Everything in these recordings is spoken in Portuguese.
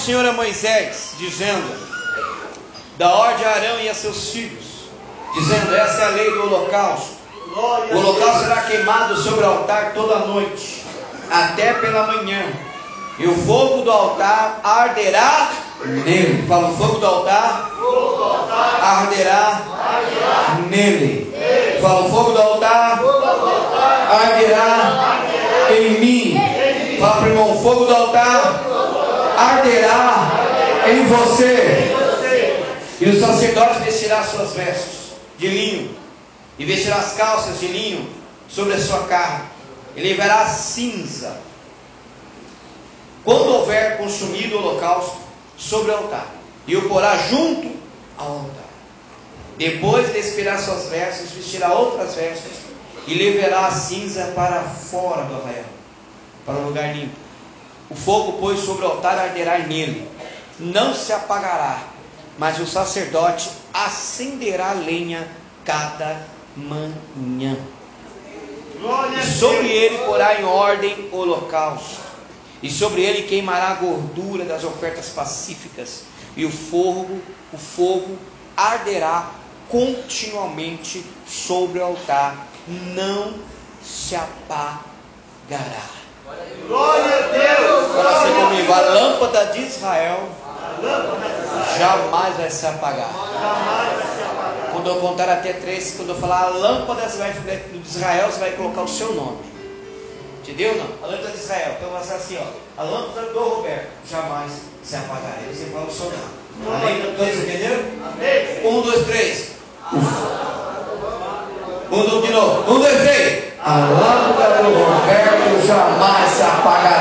Senhor a Moisés, dizendo: Da ordem a Arão e a seus filhos, dizendo: Essa é a lei do holocausto. O holocausto será queimado sobre o altar toda noite, até pela manhã. E o fogo do altar arderá nele. Fala, o fogo do altar arderá nele. Fala, o fogo do altar arderá em mim. Fala irmão, o fogo do altar arderá em você. E o sacerdote vestirá suas vestes de linho, e vestirá as calças de linho sobre a sua carne, e levará cinza, quando houver consumido o holocausto, sobre o altar, e o porá junto ao altar. Depois de expirar suas vestes, vestirá outras vestes, e levará a cinza para fora do arraial, para o lugar limpo. O fogo, pois, sobre o altar arderá nele, não se apagará, mas o sacerdote acenderá lenha cada manhã. E sobre ele porá em ordem o holocausto, e sobre ele queimará a gordura das ofertas pacíficas, e o fogo, o fogo arderá continuamente sobre o altar, não se apagará. Glória a Deus. Fala assim comigo, a lâmpada de Israel jamais vai se apagar. Quando eu contar até três, quando eu falar a lâmpada de Israel, você vai colocar o seu nome. Entendeu? Não? A lâmpada de Israel. Então vai ser assim, ó. A lâmpada do Roberto jamais se apagará. Você fala o seu nome. Amém? Todos entenderam? Um, dois, três. Um, dois, de novo. Um, dois, três. A lâmpada do Roberto jamais se apagará.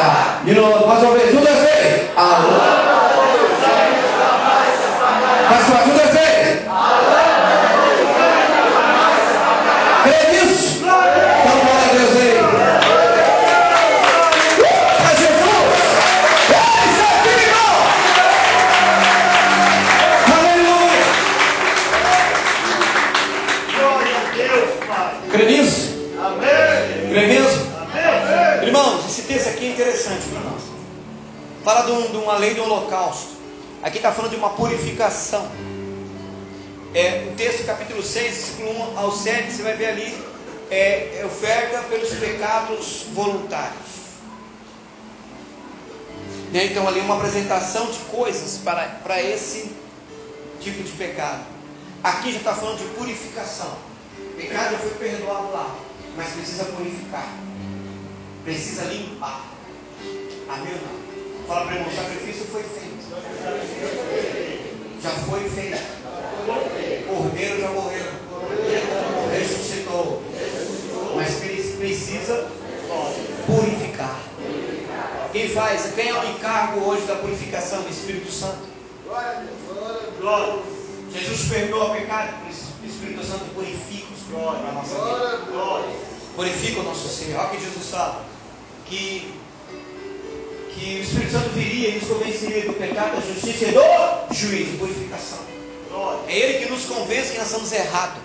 Fala de, um- de uma lei do holocausto. Aqui está falando de uma purificação. É, o texto, capítulo 6, versículo 1 ao 7, você vai ver ali, é, é oferta pelos pecados voluntários. Né, Então, ali uma apresentação de coisas para, para esse tipo de pecado. Aqui já está falando de purificação. O pecado já foi perdoado lá, mas precisa purificar, precisa limpar. Amém ou não? Fala para irmão: o sacrifício foi feito, já foi feito. Cordeiro já morreu, ressuscitou, mas pre- precisa purificar. Quem faz? Quem é o encargo hoje da purificação do Espírito Santo? Glória. Jesus perdoa o pecado, o Espírito Santo purifica os pecados da nossa vida. Glória. Glória. Purifica o nosso ser. Olha o que Jesus fala: que, que o Espírito Santo viria e nos convenceria do pecado, da justiça e do juízo, purificação. É Ele que nos convence que nós estamos errados.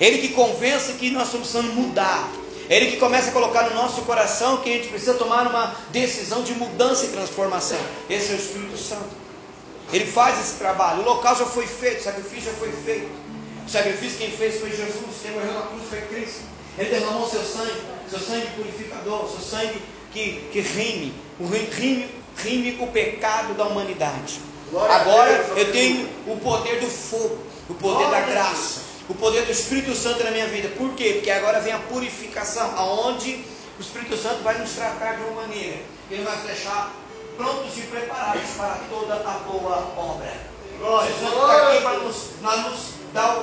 É Ele que convence que nós estamos precisando mudar. É Ele que começa a colocar no nosso coração que a gente precisa tomar uma decisão de mudança e transformação. Esse é o Espírito Santo. Ele faz esse trabalho. O local já foi feito, o sacrifício já foi feito. O sacrifício quem fez foi Jesus. Quem morreu na cruz foi Cristo. Ele derramou seu sangue, seu sangue purificador, seu sangue que, que rime, o ri- rime, rime o pecado da humanidade. Glória a Agora Deus, eu tenho o poder do fogo, o poder da Glória a graça, o poder do Espírito Santo na minha vida. Por quê? Porque agora vem a purificação, aonde o Espírito Santo vai nos tratar de uma maneira, ele vai nos deixar prontos e preparados para toda a boa obra. Glória. Jesus está aqui para nos, para nos dar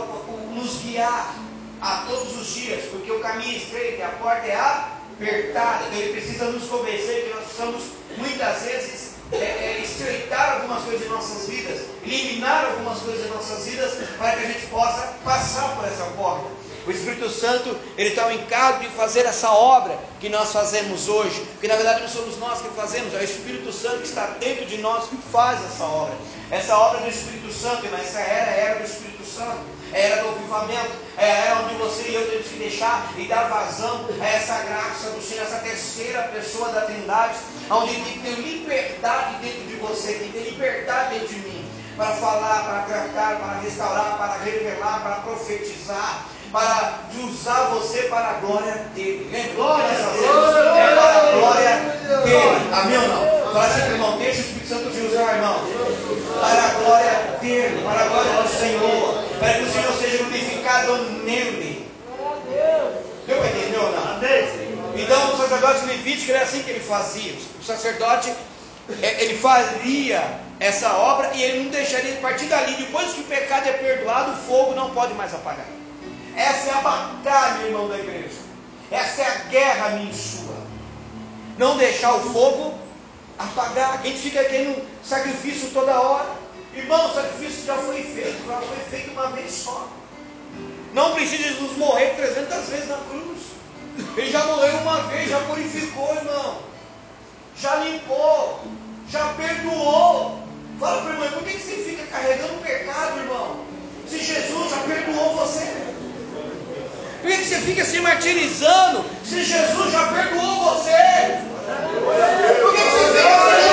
guiar a todos os dias, porque o caminho é estreito e a porta é apertada. Então ele precisa nos convencer que nós precisamos muitas vezes é, é, estreitar algumas coisas em nossas vidas, eliminar algumas coisas em nossas vidas, para que a gente possa passar por essa porta. O Espírito Santo, ele está ao encargo de fazer essa obra que nós fazemos hoje, porque na verdade não somos nós que fazemos, é o Espírito Santo que está dentro de nós que faz essa obra. Essa obra do Espírito Santo, mas essa era, era do Espírito Santo, é era do avivamento, é era onde você e eu temos que deixar e dar vazão a essa graça do Senhor, essa terceira pessoa da Trindade, onde tem que ter liberdade dentro de você, tem que ter liberdade dentro de mim, para falar, para tratar, para restaurar, para revelar, para profetizar para usar você para a glória dele. Lembra? Glória nós fazemos é para a glória dele. Amém ou não? Fala assim, irmão, deixa o Espírito Santo te usar, irmão. Para a glória dele, para a glória do Senhor. Para que o Senhor seja glorificado nele. Deu para entender ou não? Então o sacerdote levítico era assim que ele fazia. O sacerdote é, ele faria essa obra e ele não deixaria de partir dali. Depois que o pecado é perdoado, o fogo não pode mais apagar. Essa é a batalha, irmão da igreja. Essa é a guerra minha e sua. Não deixar o fogo apagar. A gente fica querendo sacrifício toda hora. Irmão, o sacrifício já foi feito, já foi feito uma vez só. Não precisa Jesus morrer 300 vezes na cruz. Ele já morreu uma vez, já purificou, irmão. Já limpou, já perdoou. Fala para irmão, por que você fica carregando pecado, irmão? Se Jesus já perdoou você. Por que você fica se martirizando se Jesus já perdoou você? Por que você fica se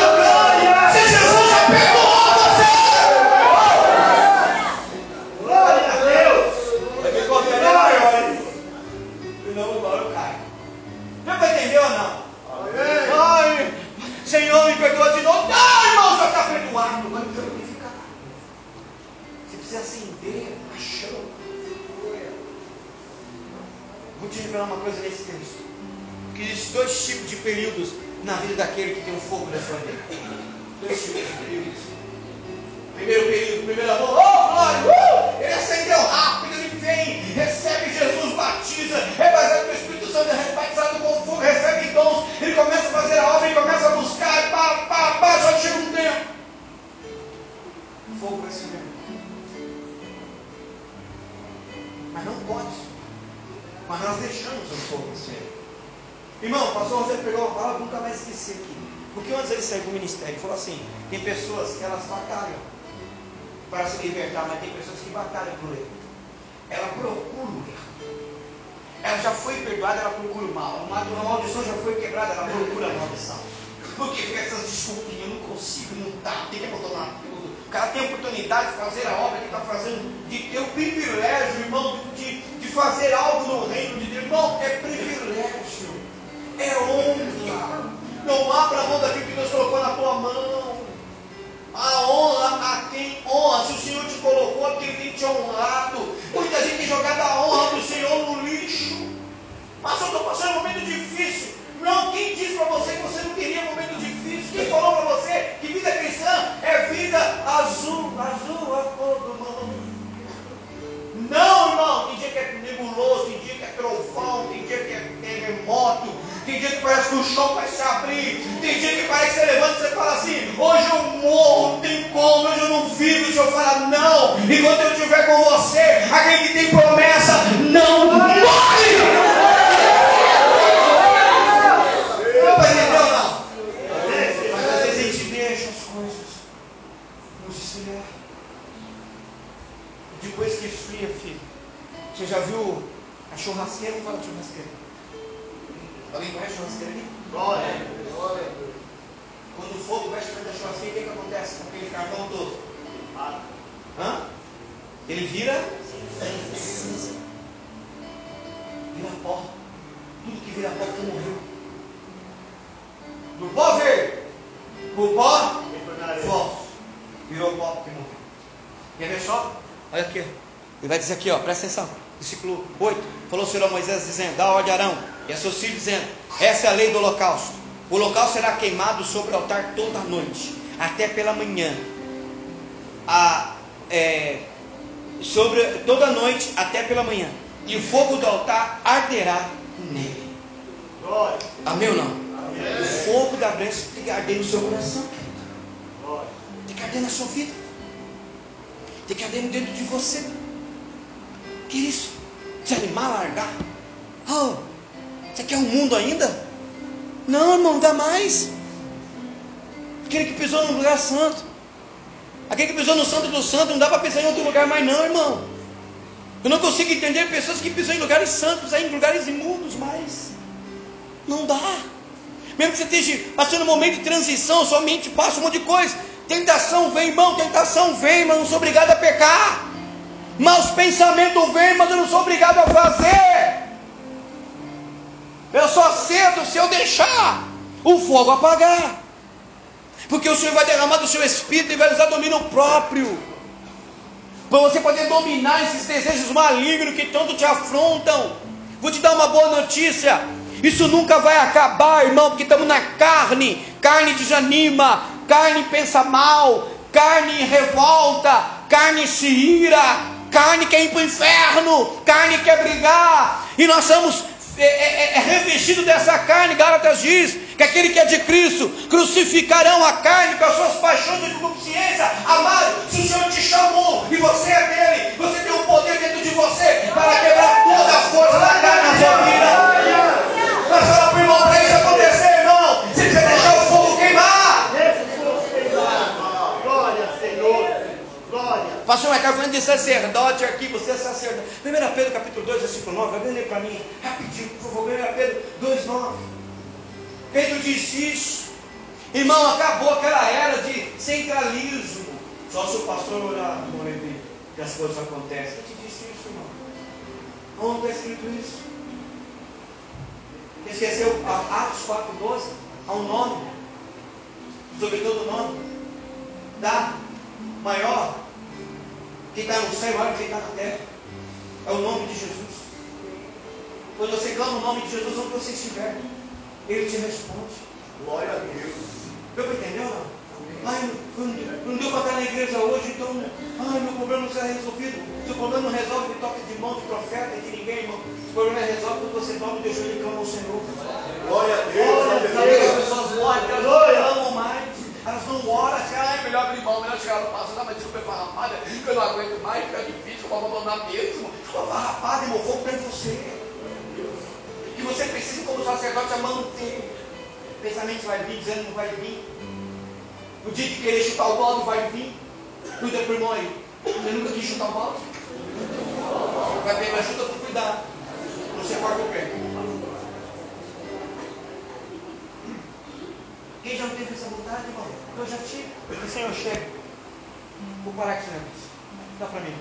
revelar uma coisa nesse texto. Que existem dois tipos de períodos na vida daquele que tem o fogo da sua vida. Dois tipos de períodos. Primeiro período, primeiro amor, oh glória, uh! ele acendeu rápido, ele vem, recebe Jesus, batiza, é baseado no Espírito Santo, é batizado com fogo, recebe dons, ele começa a fazer a obra, ele começa a buscar, pá, pá, pá, só chega um tempo. O fogo vai se Mas não pode mas nós deixamos o fogo acender. Irmão, o pastor José pegou uma palavra nunca mais esqueci aqui. Porque antes ele saiu do ministério, ele falou assim: tem pessoas que elas batalham para se libertar, mas tem pessoas que batalham por ele. Ela procura o erro. Ela já foi perdoada, ela procura o mal. Uma, maldição já foi quebrada, ela procura a maldição. Porque essas desculpinhas, eu não consigo, não dá, tem que abandonar tudo. O cara tem a oportunidade de fazer a obra que está fazendo, de ter o privilégio, irmão, de fazer algo no reino de Deus. Irmão, é privilégio, é honra. Não abra mão daquilo que Deus colocou na tua mão. A honra a quem honra. Se o Senhor te colocou, é porque Ele tem te honrado. Muita gente tem jogado a honra do Senhor no lixo. Mas eu estou passando um momento difícil. Não, quem disse para você que você não teria momento difícil? Quem falou para você que vida cristã é vida azul, azul a todo mundo? Não, irmão, tem dia que é nebuloso, tem dia que é trovão, tem dia que é terremoto, tem dia que parece que o chão vai se abrir, tem dia que parece que você levanta e você fala assim, hoje eu morro, não tem como, hoje eu não vivo, o Senhor fala, não, enquanto eu estiver com você, aquele que tem promessa não morre! Mas entendeu ou não? Mas às vezes a gente deixa as coisas nos esfriar. Depois que esfria, filho. Você já viu a churrasqueira? De churrasqueira. Alguém conhece churrasqueira aqui? Glória. Glória. Quando o fogo vai perto da churrasqueira, o que, que acontece com aquele carvão todo? Hã? Ele vira cinza. Vira pó. Tudo que vira pó que morreu. Do pó veio. O pó falso. Virou pó porque morreu. Quer ver só? Olha aqui. Ele vai dizer aqui, ó, presta atenção. Versículo 8. Falou o Senhor a Moisés dizendo: Dá ordem a Arão e a seus filhos, dizendo: Essa é a lei do holocausto. O holocausto será queimado sobre o altar toda a noite, até pela manhã. A, é, sobre toda a noite até pela manhã, e o fogo do altar arderá nele. Amém ou não? O fogo da brecha tem que arder no seu coração, tem que arder na sua vida, tem que arder dentro de você. Que isso? Desanimar, largar? Oh, você quer um mundo ainda? Não, irmão, dá mais. Aquele que pisou no lugar santo. Aquele que pisou no santo do santo, não dá para pisar em outro lugar mais não, irmão. Eu não consigo entender pessoas que pisam em lugares santos, em lugares imundos, mas não dá. Mesmo que você esteja passando um momento de transição, sua mente passa um monte de coisa. Tentação vem, irmão, tentação vem, eu não sou obrigado a pecar. Maus pensamentos vêm, mas eu não sou obrigado a fazer. Eu só cedo se eu deixar o fogo apagar. Porque o Senhor vai derramar do seu espírito e vai usar domínio próprio. Para você poder dominar esses desejos malignos que tanto te afrontam. Vou te dar uma boa notícia. Isso nunca vai acabar, irmão, porque estamos na carne. Carne desanima, carne pensa mal, carne revolta, carne se ira, carne quer ir para o inferno, carne quer brigar. E nós somos é, é, é revestido dessa carne, Gálatas diz, que aquele que é de Cristo crucificarão a carne com as suas paixões e consciência. Amado, se o Senhor te chamou e você é dele, você tem um poder dentro de você para quebrar toda a força da carne na sua vida. Pastor, está falando de sacerdote aqui, você é sacerdote. 1 Pedro capítulo 2, versículo 9, vai ler para mim, rapidinho, por favor, 1 Pedro 2, 9. Pedro disse isso. Irmão, acabou aquela era de centralismo. Só se o pastor orar, que as coisas acontecem. Quem te disse isso, irmão? Onde está escrito isso? Esqueceu Atos 4,12? Há um nome, sobre todo nome, dá maior, que está no céu, que quem está na terra. É o nome de Jesus. Quando você clama o nome de Jesus, onde você estiver, Ele te responde. Glória a Deus. Deu para entender ou não? Ai, não, não deu para estar na igreja hoje, então, ai, meu problema não será resolvido. Se o problema não resolve de toque de mão de profeta e de ninguém, irmão, o problema é resolve quando você dobra o teu joelho e clama ao Senhor. Glória a Deus. Sabe que Aleluia. as pessoas morrem, elas não clamam mais, elas não oram, assim, ah, é melhor mão, melhor chegar no passo, não, mas desculpa, é farrapada, eu não aguento mais, fica difícil, eu vou abandonar mesmo. Desculpa, farrapada, irmão, o fogo está em você. Que você precisa, como sacerdote, a manter. Pensamento vai vir, dizendo não vai vir. O dia que querer chutar o balde vai vir. Cuida pro irmão aí. Você nunca quis chutar o balde? Vai pegar ajuda para cuidar. Se corta o pé. Quem já não teve essa vontade, irmão? Eu já tive. Eu disse, Senhor, chega. Vou parar com esse negócio. Dá para mim.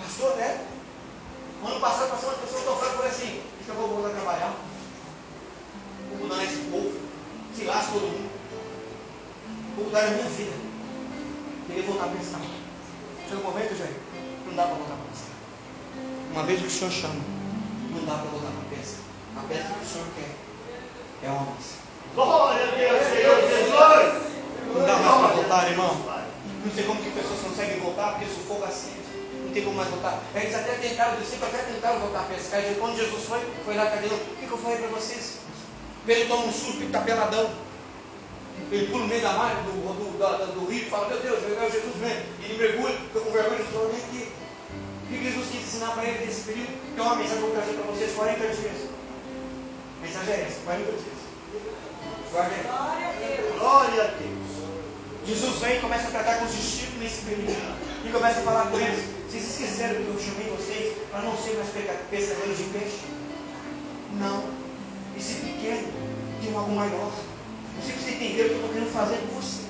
Pastor, né? Ano passado, passou uma pessoa eu falei assim, que eu vou voltar a trabalhar. Vou mudar esse povo. Se lasca todo mundo. Vou mudar a minha vida. Queria voltar a pensar. Chega um momento, gente, não dá para voltar para pensar. Uma vez que o Senhor chama, não dá para voltar para pensar. A peça que o Senhor quer é homens. Glória a Deus, Senhor Jesus. Não dá mais para voltar, irmão. Não sei como que pessoas conseguem voltar, porque se o fogo acende, não tem como mais voltar. Eles até tentaram, os discípulos até tentaram voltar a pescar. E quando Jesus foi, foi lá, cadê? O que, que eu falei para vocês? Pedro toma um susto e está peladão. Ele pula no meio da mar, do, do, da- do rio, e fala, meu Deus, é o Jesus mesmo. E ele mergulha, fica com vergonha, Jesus falou, vem aqui. O que Jesus quis ensinar para ele nesse período? Tem uma mensagem que eu vou trazer para vocês 40 dias. A mensagem é essa, 40 dias. Guarda aí. Glória a Deus. Jesus vem e começa a tratar com os discípulos nesse período. E começa a falar com eles. Vocês esqueceram que eu chamei vocês para não ser mais pescadores de peixe? Não. Esse pequeno tem algo maior. Você precisa entender o que eu estou querendo fazer com você.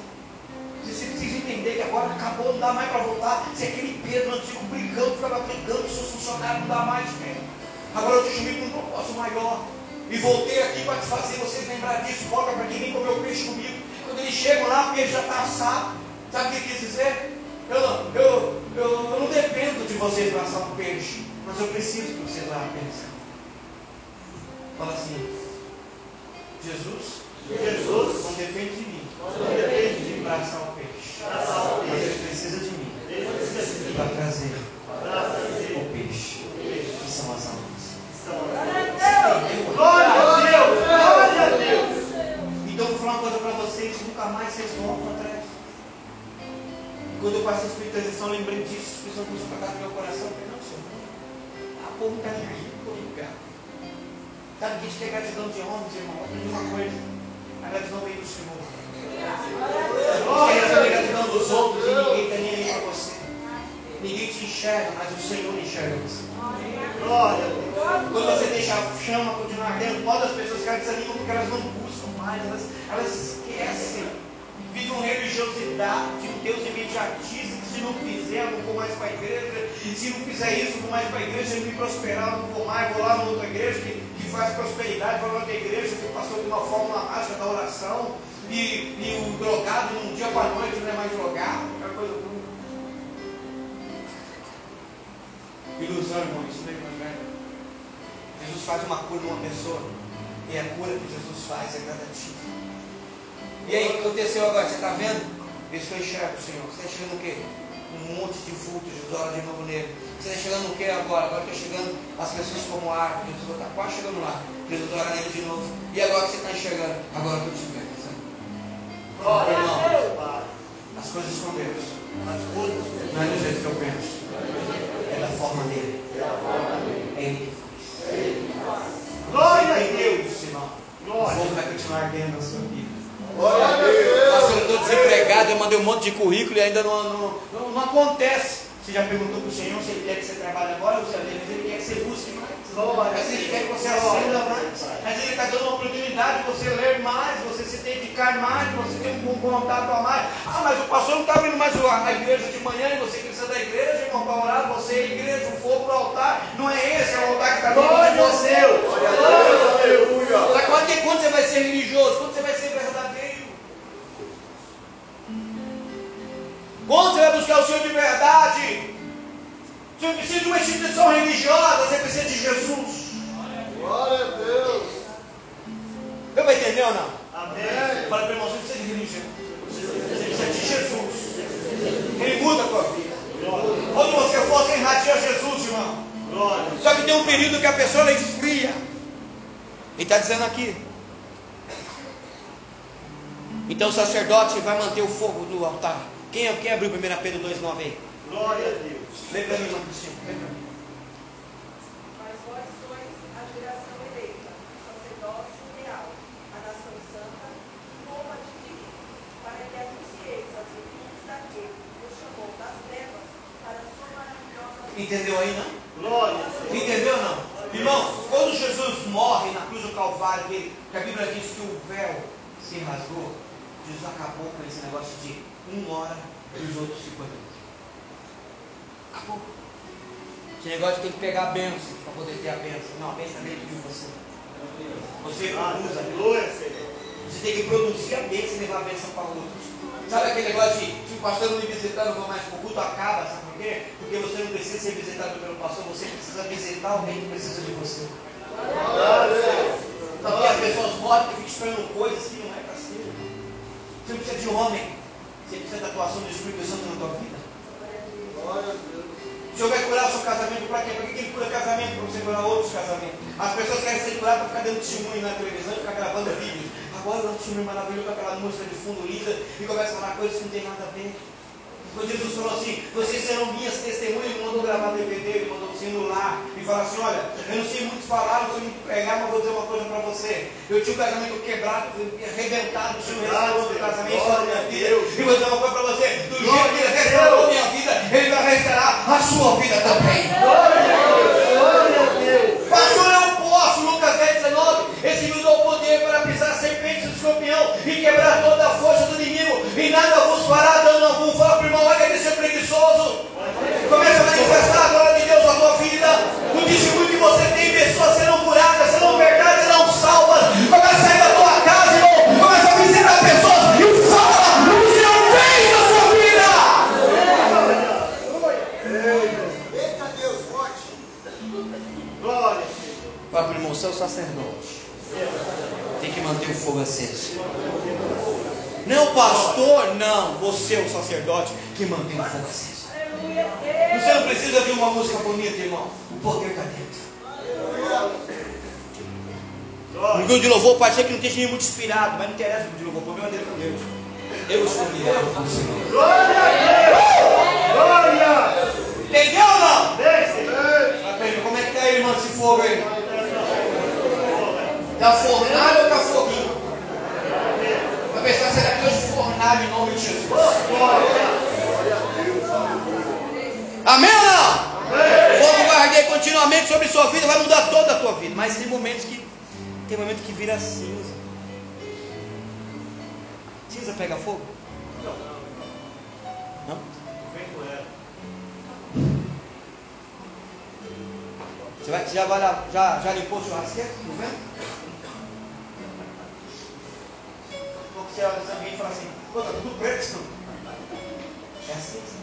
Você precisa entender que agora acabou, não dá mais para voltar. Se aquele Pedro antigo brigando, ficava brigando seus funcionários, não dá mais, Pedro. Agora eu te chamei para um propósito maior. E voltei aqui para te fazer vocês lembrar disso. Volta para quem vem comer o peixe comigo. Quando eles chegam lá, o peixe já está assado. Sabe o que quis dizer? Eu não, eu, eu, eu não dependo de vocês para assar um peixe, mas eu preciso que vocês vá pensar. Fala assim, Jesus Jesus. não depende de mim Não depende de mim. para assar o peixe, o mas ele precisa de mim para trazer o peixe, que são as almas. Glória a Deus! Glória a Deus! Então vou falar uma coisa para vocês, nunca mais vocês voltam atrás. Quando eu passei a espiritualização, eu lembrei disso, o Espírito Santo começou a tocar no meu coração, falei, não, Senhor, a povo está aí, estou ligado. Sabe que a gente quer gratidão de homens, irmão? Aprendi uma coisa, a gratidão vem do Senhor. Você receber gratidão dos outros e ninguém está nem aí para você. Ninguém te enxerga, mas o Senhor enxerga você. Glória a Deus! Quando você deixa a chama continuar pode as pessoas ficarem desanimam porque elas não buscam mais, elas, elas esquecem. Vivem uma religiosidade, um Deus imediatista, que se não fizer, eu não vou mais para a igreja. Se não fizer isso, eu vou mais para a igreja, se ele me prosperar, eu não vou mais, vou lá numa outra igreja que, que faz prosperidade, vou lá outra igreja que passou de uma fórmula mágica da oração. E, e o drogado, de um dia para a noite, não é mais drogado, aquela coisa. Ilusão, irmão, isso não é evangelho. Jesus faz uma cura numa pessoa. E a cura que Jesus faz é gradativa. E aí, o que aconteceu agora? Você está vendo? Isso que eu enxergo, Senhor. Você está chegando o quê? Um monte de vultos, Jesus ora de novo nele. Você está chegando o quê agora? Agora está chegando as pessoas como árvore. Jesus está quase chegando lá. Jesus ora nele de novo. E agora que você está enxergando? Agora eu estou te vendo. Glória a Irmão, Deus, as coisas com Deus. As coisas Não é do jeito que eu penso. Da forma dele. Faz. Glória a Deus! irmão? O fogo vai continuar ardendo na sua vida. Glória a Deus! Pastor, eu estou desempregado, eu mandei um monte de currículo e ainda não, não, não, não acontece. Você já perguntou para o Senhor se Ele quer que você trabalhe agora ou se Ele quer que você busque mais. Glória. Vezes Ele quer que você acenda mais. Vezes Ele está dando uma oportunidade de você ler mais, você se dedicar mais, você ter um bom contato a mais. Ah, mas o pastor não está vindo mais à igreja de manhã e você precisa da igreja, irmão, para orar. Você é a igreja, o fogo do altar. Não é esse, é o altar que está Glória de a. Deus! Glória a Deus! Sabe quando, quando você vai ser religioso? Quando você vai ser verdadeiro? Quando você vai buscar o Senhor de verdade? Você não precisa de uma instituição religiosa, você precisa de Jesus. Glória a Deus! Deu para entender ou não? Amém! Fala para irmão, você precisa de religião. Você precisa de Jesus. Ele muda a tua vida. Onde você for, você irradia Jesus, irmão. Glória! Só que tem um período que a pessoa ela esfria. Ele está dizendo aqui. Então o sacerdote vai manter o fogo no altar. Quem, quem abriu 1 Pedro 2,9 aí? Glória a Deus! Lê para mim, irmão Cristina. Lê para mim. Mas vós sois a geração eleita, sacerdócio real, a nação santa, povo adquirido, para que anuncieis as virtudes daquele que chamou das trevas para a sua maravilhosa. Entendeu aí, não? Glória a Deus! Entendeu ou não? Irmão, quando Jesus morre na cruz do Calvário, que, que a Bíblia diz que o véu se rasgou, Jesus acabou com esse negócio de uma hora e os outros ficam dentro. Esse negócio de ter que pegar a bênção para poder ter a bênção. Não, a bênção é dentro de você. Você produz a Senhor! Você tem que produzir a bênção e levar a bênção para outros. Sabe aquele negócio de se o pastor não me visitar, não vou mais para o culto, acaba, sabe por quê? Porque você não precisa ser visitado pelo pastor, você precisa visitar alguém que precisa de você. Porque as pessoas morrem porque ficam esperando coisas que não é para ser. Você não precisa de homem, você precisa da atuação do Espírito Santo na tua vida. O Senhor vai curar o seu casamento para quê? Para que ele cura casamento? Para você curar outros casamentos. As pessoas querem ser curadas para ficar dando testemunho na televisão e ficar gravando vídeos. Agora eu um testemunho maravilhoso com aquela música de fundo linda e começa a falar coisas que não tem nada a ver. Quando Jesus falou assim, vocês serão minhas testemunhas, ele mandou gravar DVD, ele mandou você ir no lar e falar assim, olha, eu não sei muito falar, não sei muito pregar, mas vou dizer uma coisa para você. Eu tinha um casamento quebrado, arrebentado, o Senhor restaurou meu casamento, restaurou minha vida. E vou dizer uma coisa para você, do jeito que ele restaurou minha vida, ele vai restaurar a sua vida também. Glória a Deus! Pastor, eu posso, Lucas 10, 19. Esse me deu poder para pisar serpentes e escorpião e quebrar toda a força do inimigo. E nada vos fará você tem, pessoas serão curadas, serão verdades, serão salvas. Começa a sair da tua casa, irmão. Começa a visitar pessoas e o que o Senhor fez na sua vida. Eita Deus, forte. Glória, para o irmão, seu sacerdote. Tem que manter o fogo aceso. Não, pastor, não. Você é o sacerdote que mantém o fogo aceso. Você não precisa de uma música bonita, irmão. O poder está dentro. No grupo de louvor pode ser que não esteja muito inspirado, mas não interessa o grupo de louvor, o problema dele com Deus. Eu escolhi ela com o Senhor. Glória a Deus! Glória! Entendeu ou não? Mas, Como é que tá aí, irmão, esse fogo aí? Tá fornalho ou tá foguinho? Vai pensar, será que hoje fornalho em nome de Jesus? Amém ou não? O fogo vai arder continuamente sobre sua vida, vai mudar toda a tua vida. Mas tem momentos que tem momento que vira cinza. Cinza pega fogo? Não? Vem com ela. Você, vai, você já, vai lá, já, já limpou o churrasqueiro? Não? Porque você olha ambiente e fala assim, pô, tá tudo preto não? É cinza.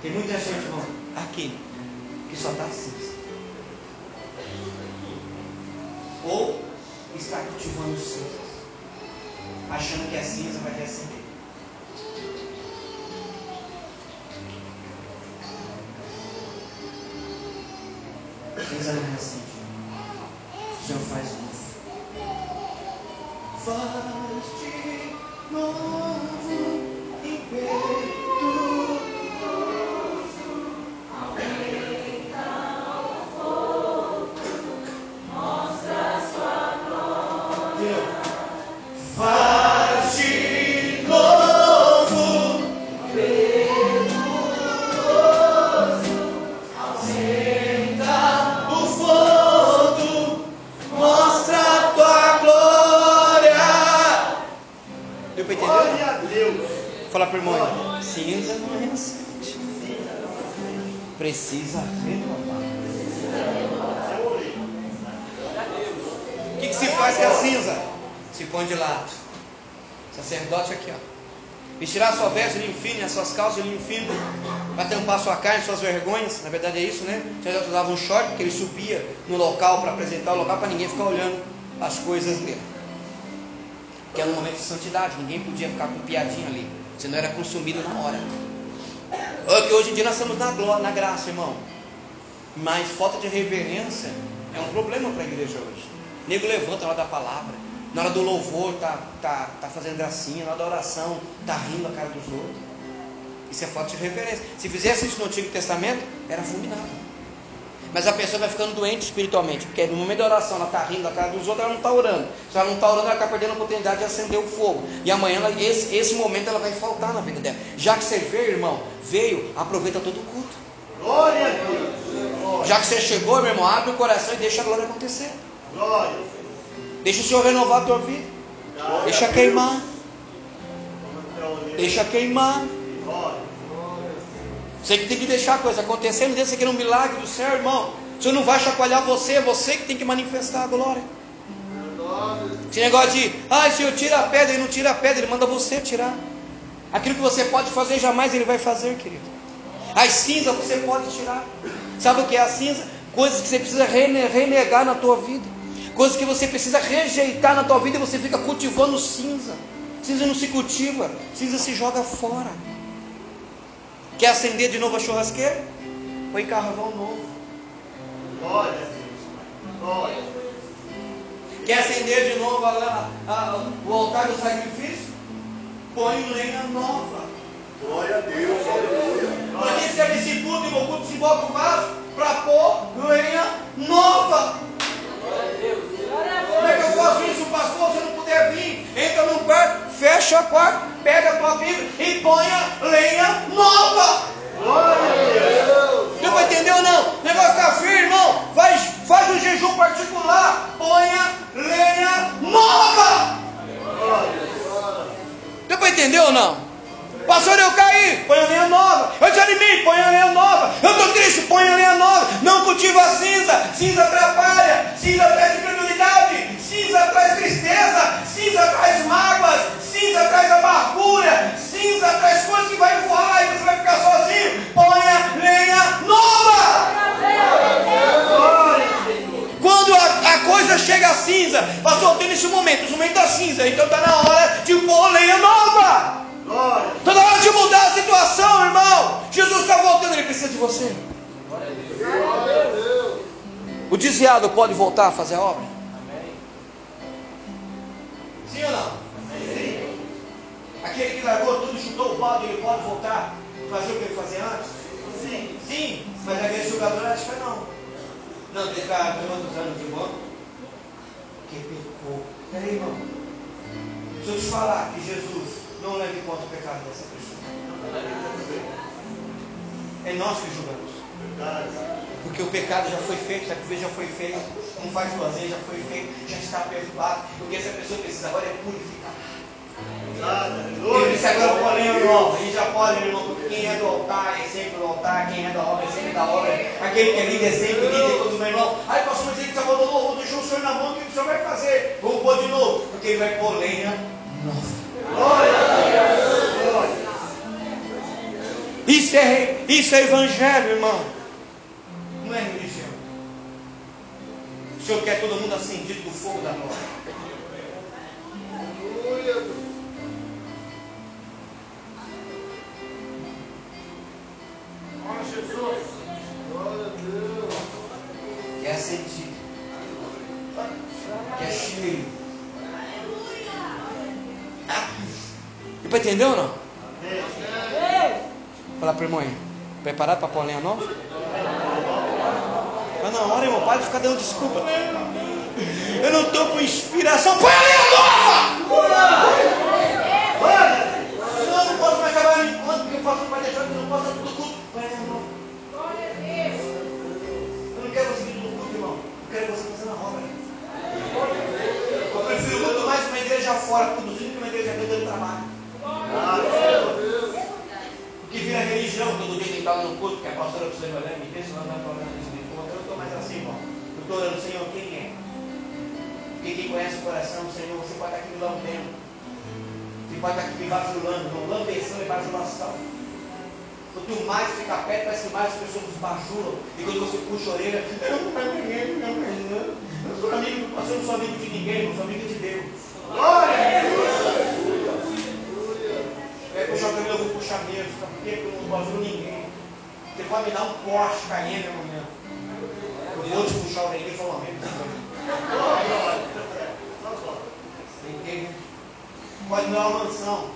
Tem muita gente, irmão, aqui, que só está cinza. Ou está cultivando cinzas, achando que a cinza vai reacender. Cinza não reacende. O Senhor faz novo. Faz de novo impetuoso. Sua carne, suas vergonhas. Na verdade é isso, né? Sacerdote usava um short porque ele subia no local para apresentar o local para ninguém ficar olhando as coisas dele. Que era um momento de santidade, ninguém podia ficar com piadinha ali, senão era consumido na hora. Olha que hoje em dia nós estamos na glória, na graça, irmão. Mas falta de reverência é um problema para a igreja hoje. O nego levanta na hora da palavra, na hora do louvor tá, tá, tá fazendo gracinha, na hora da oração tá rindo a cara dos outros. Isso é falta de reverência. Se fizesse isso no Antigo Testamento, era fulminado. Mas a pessoa vai ficando doente espiritualmente, porque no momento da oração ela está rindo a cara dos outros, ela não está orando. Se ela não está orando, ela está perdendo a oportunidade de acender o fogo. E amanhã, ela, esse, esse momento, ela vai faltar na vida dela. Já que você veio, irmão, veio, aproveita todo o culto. Glória a Deus! Já que você chegou, meu irmão, abre o coração e deixa a glória acontecer. Glória! Deixa o Senhor renovar a tua vida. Deixa queimar. Deixa queimar. Você que tem que deixar a coisa acontecer, não deixa aqui um milagre do céu, irmão. Senhor não vai chacoalhar você, é você que tem que manifestar a glória. Esse negócio de, ah, Senhor, tira a pedra, ele não tira a pedra, ele manda você tirar. Aquilo que você pode fazer, jamais ele vai fazer, querido. As cinzas você pode tirar. Sabe o que é a cinza? Coisas que você precisa rene- renegar na tua vida. Coisas que você precisa rejeitar na tua vida e você fica cultivando cinza. Cinza não se cultiva, cinza se joga fora. Quer acender de novo a churrasqueira? Põe carvão novo. Glória a Deus! Glória! Quer acender de novo a- a- a- o altar do sacrifício? Põe lenha nova. Glória a Deus! Aleluia! Por que serve esse culto e o culto se invoca o vaso? Para pôr lenha nova. Como é que eu faço isso, pastor? Se eu não puder vir, entra no quarto, fecha o quarto, pega a tua Bíblia e ponha lenha nova. Deu para entender ou não? O negócio está firme, irmão. Faz, faz um jejum particular, ponha lenha nova. Deu para entender ou não? Pastor, eu caí, põe a lenha nova. Eu desanimei, põe a lenha nova. Eu estou triste, põe a lenha nova. Não cultiva a cinza, cinza atrapalha, cinza traz incredulidade, cinza traz tristeza, cinza traz mágoas, cinza traz amargura, cinza traz coisas que vai voar e você vai ficar sozinho. Põe a lenha nova. Quando a, a coisa chega a cinza, pastor, tenho nesse momento, esse momento da cinza, então está na hora de pôr lenha nova. Está na hora de mudar a situação, irmão. Jesus ele precisa de você. O desviado pode voltar a fazer a obra? Sim ou não? Aquele que largou tudo, chutou o balde, ele pode voltar fazer o que ele fazia antes? Sim. Sim, mas aquele jogador acha que não. Não, tem cara quantos anos de bom? Que pecou. Peraí, irmão. Se eu te falar que Jesus não leva em conta o pecado dessa pessoa. É nós que julgamos. Porque o pecado já foi feito, sacrifício já foi feito, não faz vezes, já foi feito, já está perdoado. Porque essa pessoa precisa agora é purificar. Ele disse agora com a lenha nova, a gente já pode, irmão, porque quem é do altar é sempre do altar, quem é da obra é sempre da obra, aquele que é líder é sempre líder, todo meu irmão. Aí pastor, mas ele novo, deixou o senhor na mão, o que o senhor vai fazer? Vou pôr de novo, porque ele vai pôr lenha nova. Glória a Deus! Isso é, isso é evangelho, irmão. Não é religião. O Senhor quer todo mundo acendido do fogo da glória. Glória Deu para entender ou não? Fala para irmão aí. Preparado para pôr a lenha nova? Mas não, hora, irmão, para de ficar dando desculpa. Eu não estou com inspiração. Põe a lenha nova! Senão eu não posso mais acabar no encontro, porque o pastor vai deixar que eu não posso estar tudo culto. Põe a lenha nova. Eu não quero você vir no culto, irmão. Eu quero você fazendo a obra. Eu prefiro muito mais uma igreja fora produzindo que uma igreja dentro dando trabalho. Porque vira religião, que lá no culto, porque a pastora precisa olhar me senão não vai falar nesse encontro. Eu não estou mais assim, irmão. Eu estou orando, Senhor, quem é? Porque quem conhece o coração, Senhor, você pode estar aqui me lambendo. Você pode estar aqui me bajulando, não lambeção e bajulação. Quanto mais fica perto, parece que mais as pessoas nos bajulam. E quando você puxa a orelha, eu não ninguém, não. Eu sou amigo, eu não sou amigo de ninguém, eu sou amigo de Deus. Glória a Deus! É puxar o cabelo, eu vou puxar mesmo? Porque eu não bajulo ninguém. Você pode me dar um Porsche caindo amanhã. Eu vou te puxar a orelha e falar mesmo. Entende? Pode me dar uma mansão.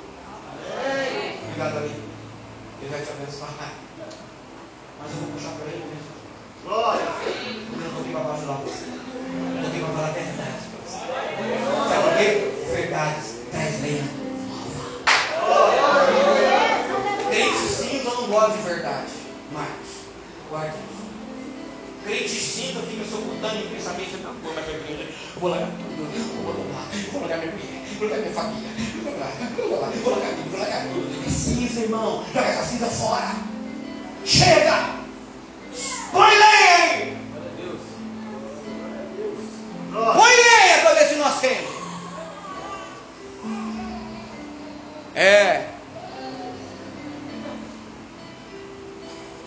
Obrigado, Ali. Ele vai te abençoar. Mas eu vou puxar para ele mesmo. Glória. Eu não aqui para bajular você. Eu aqui para falar a verdade para você. Sabe por quê? Verdades traz lenha Crente cinza não gosta de verdade. Marcos, guarde isso. Crente cinza fica se ocultando em pensamento. Não, vou largar minha igreja, vou largar tudo, vou largar, vou largar minha mulher, vou largar minha família, vou largar, vou largar, vou largar tudo, vou largar tudo. É cinza, irmão. Joga essa cinza fora. Chega!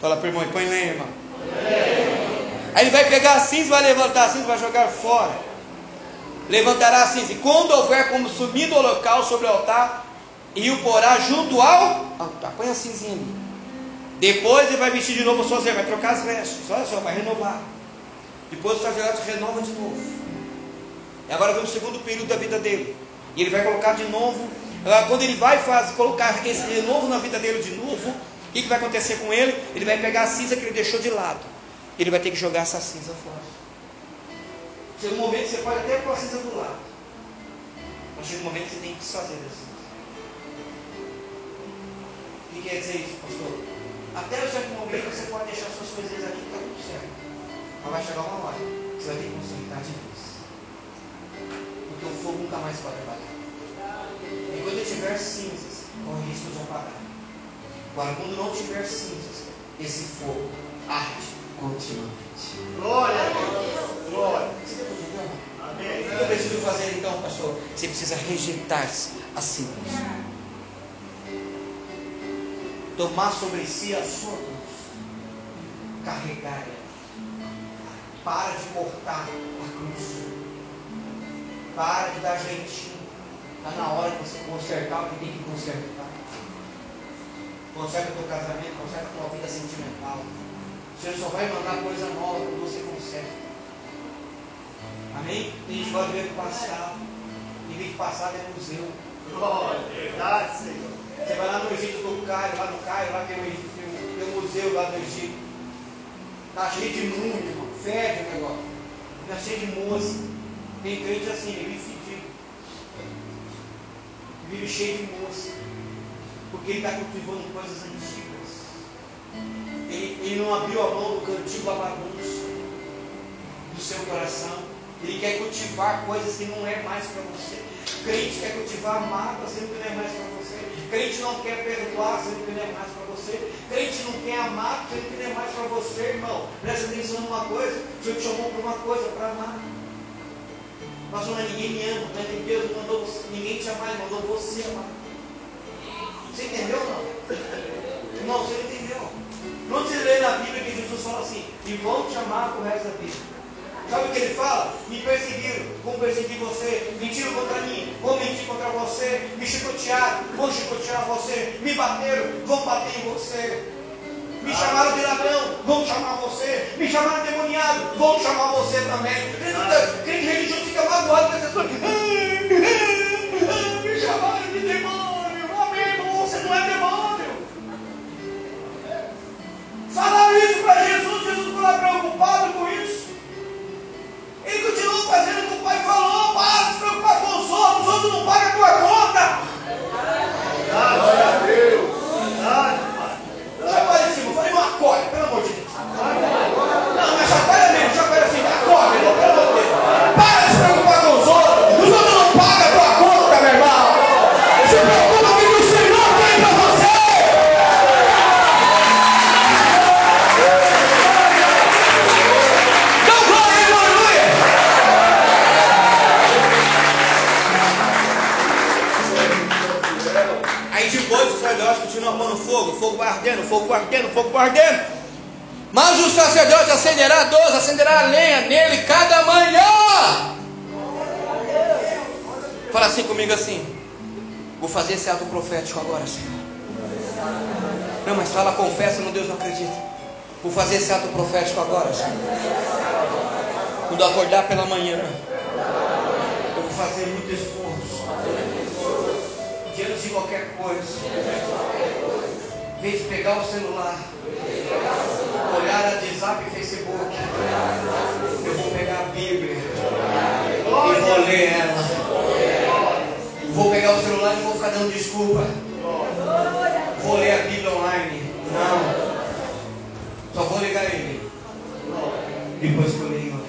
Fala para o irmão, põe lenha, irmão. Aí ele vai pegar a cinza, vai levantar a cinza, vai jogar fora. Levantará a cinza. E quando houver consumido o local sobre o altar, e o porá junto ao altar. Põe a cinzinha ali. Depois ele vai vestir de novo o seu vai trocar as vestes. Olha só, vai renovar. Depois o sacerdote renova de novo. E agora vem o segundo período da vida dele. E ele vai colocar de novo. Quando ele vai fazer, colocar esse renovo na vida dele de novo, o que, que vai acontecer com ele? Ele vai pegar a cinza que ele deixou de lado. Ele vai ter que jogar essa cinza fora. Chega um momento que você pode até pôr a cinza do lado. Mas chega um momento que você tem que desfazer da cinza. O que quer dizer isso, pastor? Até um certo momento você pode deixar suas coisas ali que está tudo certo. Mas vai chegar uma hora você vai ter que consertar de vez. Porque o fogo nunca mais pode apagar. E quando tiver cinzas, corre risco de apagar. Agora, quando não tiver cinzas, esse fogo arde continuamente. Glória a Deus. Glória. Você está entendendo? Amém. O que eu preciso fazer então, pastor? Você precisa rejeitar as cinzas. Tomar sobre si a sua cruz. Carregar ela. Para de cortar a cruz. Para de dar jeitinho. Está na hora de você consertar o que tem que consertar. Conserta teu casamento, conserta tua vida sentimental. O Senhor só vai mandar coisa nova quando você conserta. Amém? Tem gente que ver o passado. E ver que passado é museu. Glória, verdade, Senhor. Você vai lá no Egito do Cairo, lá no Cairo, lá tem o, tem o, o museu lá do Egito. Está cheio de múmia, irmão. Fede o negócio. Está cheio de moça. Tem crente assim, ele vive fedido. Vive cheio de moça. Porque ele está cultivando coisas antigas. Ele, ele não abriu a mão do cantinho da bagunça do seu coração. Ele quer cultivar coisas que não é mais para você. Crente quer cultivar mágoa, sendo que não é mais para você. Crente não quer perdoar, sendo que não é mais para você. Crente não quer amar, sendo que não é mais para você, irmão. Presta atenção numa coisa. O Senhor te chamou para uma coisa, para amar. Mas ninguém me ama, mas Deus mandou você, ninguém te amar, ele mandou você amar. Você entendeu ou não? Irmão, você não entendeu. Não você lê na Bíblia que Jesus fala assim, e vão te amar pro resto da vida. Sabe o que ele fala? Me perseguiram, vão perseguir você, mentiram contra mim, vão mentir contra você, me chicotearam, vão chicotear você, me bateram, vão bater em você. Me chamaram de ladrão, vão chamar você. Me chamaram de demoniado, vão chamar você também. Crente religioso fica magoado com essas coisas. Preocupado com isso. Ele continuou fazendo o que o pai falou, para de se preocupar com os outros, os outros não pagam a tua conta. Aí depois o sacerdote continua pondo fogo, fogo ardendo, fogo ardendo, fogo ardendo. Mas o sacerdote acenderá doze, acenderá a lenha nele cada manhã. Fala assim comigo assim. Vou fazer esse ato profético agora, Senhor. Não, mas fala, confessa, no Deus não acredita. Vou fazer esse ato profético agora, Senhor. Quando acordar pela manhã, eu vou fazer muito esforço diante de qualquer coisa. Em vez de pegar o celular, olhar a WhatsApp e Facebook, eu vou pegar a Bíblia e vou ler ela. Vou pegar o celular e vou ficar dando desculpa. Vou ler a Bíblia online. Não. Só vou ligar ele. Depois que eu leio.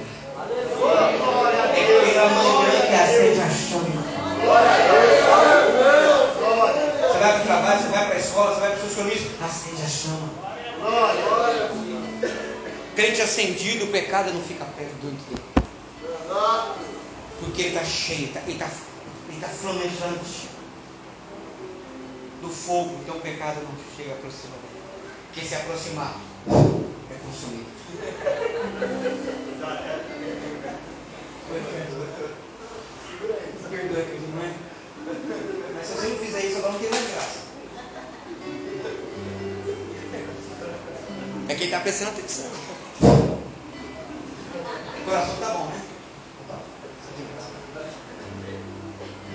É Deus. pela manhã que a sede a chama. Você vai para o trabalho, você vai para a escola, você vai para os seus compromissos, acende a chama. Glória. Crente acendido, o pecado não fica perto dele. Porque ele está cheio, tá- ele está ele tá flamejante do fogo, então o pecado não chega aproxima dele. Porque se aproximar, Que está prestando atenção. O coração tá bom, né?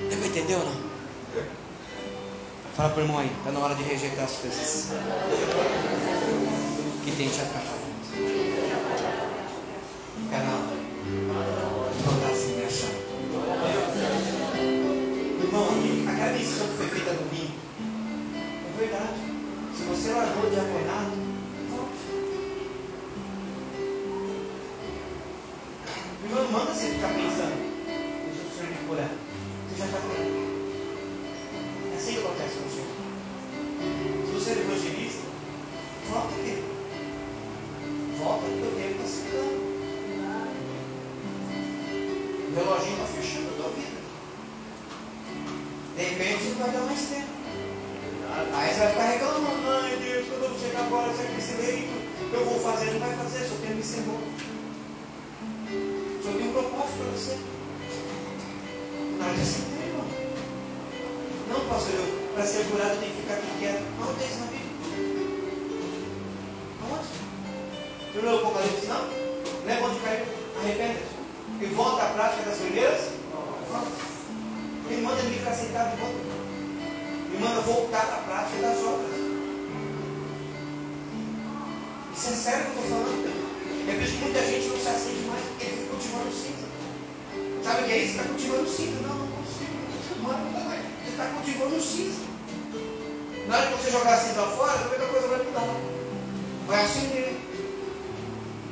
Deu para entender ou não? Fala pro irmão aí, tá na hora de rejeitar as coisas que tem te atrapalhado. Não, pastor, eu, para ser curado tem que ficar aqui quieto. Não tem isso na Bíblia. Aonde? Tu leu o Apocalipse? Não? Leva onde caiu. Arrependa-te. E volta à prática das olheiras? Ele manda ele ficar sentado de volta. Ele manda voltar à prática das obras. Isso é sério que eu estou falando. Eu vejo que muita gente não se acende mais porque ele continua no cinza. Sabe o que é isso? Está cultivando cinza. Não, não consigo. Não é, Você está cultivando cinza. Na hora que você jogar a cinza fora, a coisa vai mudar. Vai acender.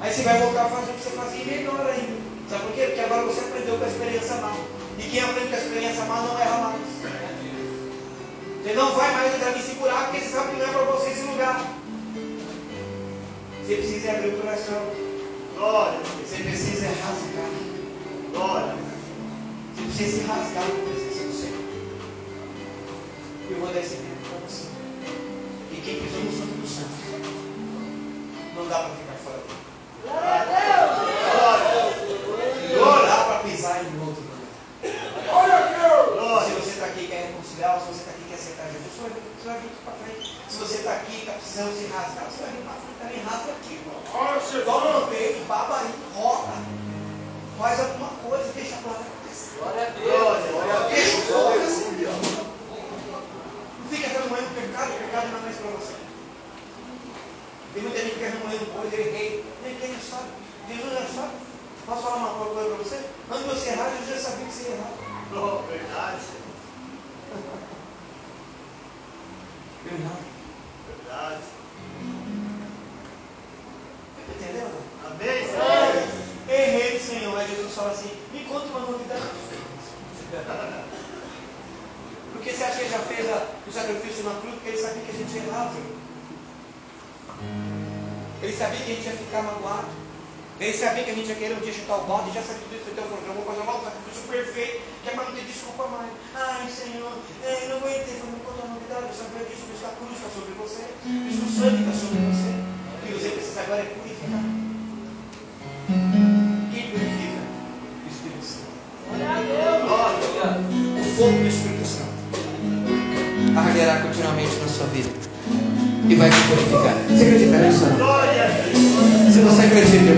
Aí você vai voltar a fazer o que você fazia melhor ainda. Sabe por quê? Porque agora você aprendeu com a experiência mal. E quem aprende com a experiência mal não erra mais. Você não vai mais entrar nesse buraco porque você sabe que não é para você esse lugar. Você precisa abrir o coração. Glória. Você precisa rasgar. Glória. Você precisa se rasgar na presença do Senhor. E eu vou dar esse tempo para você. E quem pisou no Santo dos Santos, não dá para ficar fora dele. Não dá para pisar em outro lugar. Se você está aqui e quer reconciliar, se você está aqui e quer aceitar Jesus, você vai vir, você para frente. Se você está aqui e está precisando se rasgar, você vai vir para frente também, rasga aqui. Dobra no peito, baba aí, roda. Faz alguma coisa, deixa a glória acontecer. Glória a Deus. Deixa o fogo assim. Não fica remoendo o pecado, o pecado não é mais para você. Tem muita gente que é remoendo coisa, eu errei. Nem quem sabe. Jesus já sabe. Posso falar uma coisa para você? Antes de você errar, Jesus já sabia que você ia errar. Oh, verdade. Verdade. Verdade. Entendeu? Amém, Senhor. Jesus fala assim: me conta uma novidade. Porque você acha que ele já fez a- o sacrifício na cruz? Porque ele sabia que a gente errava. Ele sabia que a gente ia ficar magoado. Ele sabia que a gente ia querer um dia chutar o balde. Já sabia tudo isso. Então falou: eu vou fazer um sacrifício perfeito. Que é para não ter desculpa mais. Ai, Senhor, é, não aguentei. Falei, me conta uma novidade. Eu sabia que isso a cruz está sobre você. Isso o sangue está sobre você. O que você precisa agora é purificar. O fogo do Espírito Santo arderá continuamente na sua vida e vai te purificar. Você acredita nisso? Se você acredita, irmão,